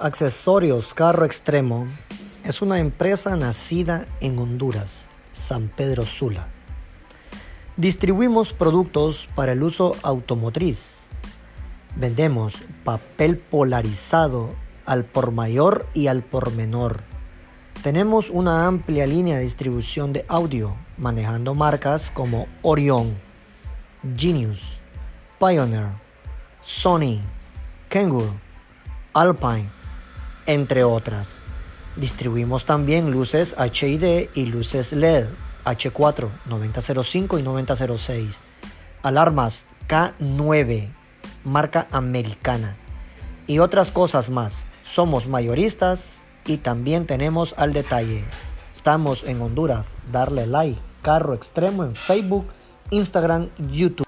Accesorios Carro Extremo es una empresa nacida en Honduras, San Pedro Sula. Distribuimos productos para el uso automotriz. Vendemos papel polarizado al por mayor y al por menor. Tenemos una amplia línea de distribución de audio, manejando marcas como Orion, Genius, Pioneer, Sony, Kenwood, Alpine, entre otras. Distribuimos también luces HID y luces LED H4 9005 y 9006. Alarmas K9, marca americana. Y otras cosas más. Somos mayoristas y también tenemos al detalle. Estamos en Honduras. Darle like. Carro Extremo en Facebook, Instagram, YouTube.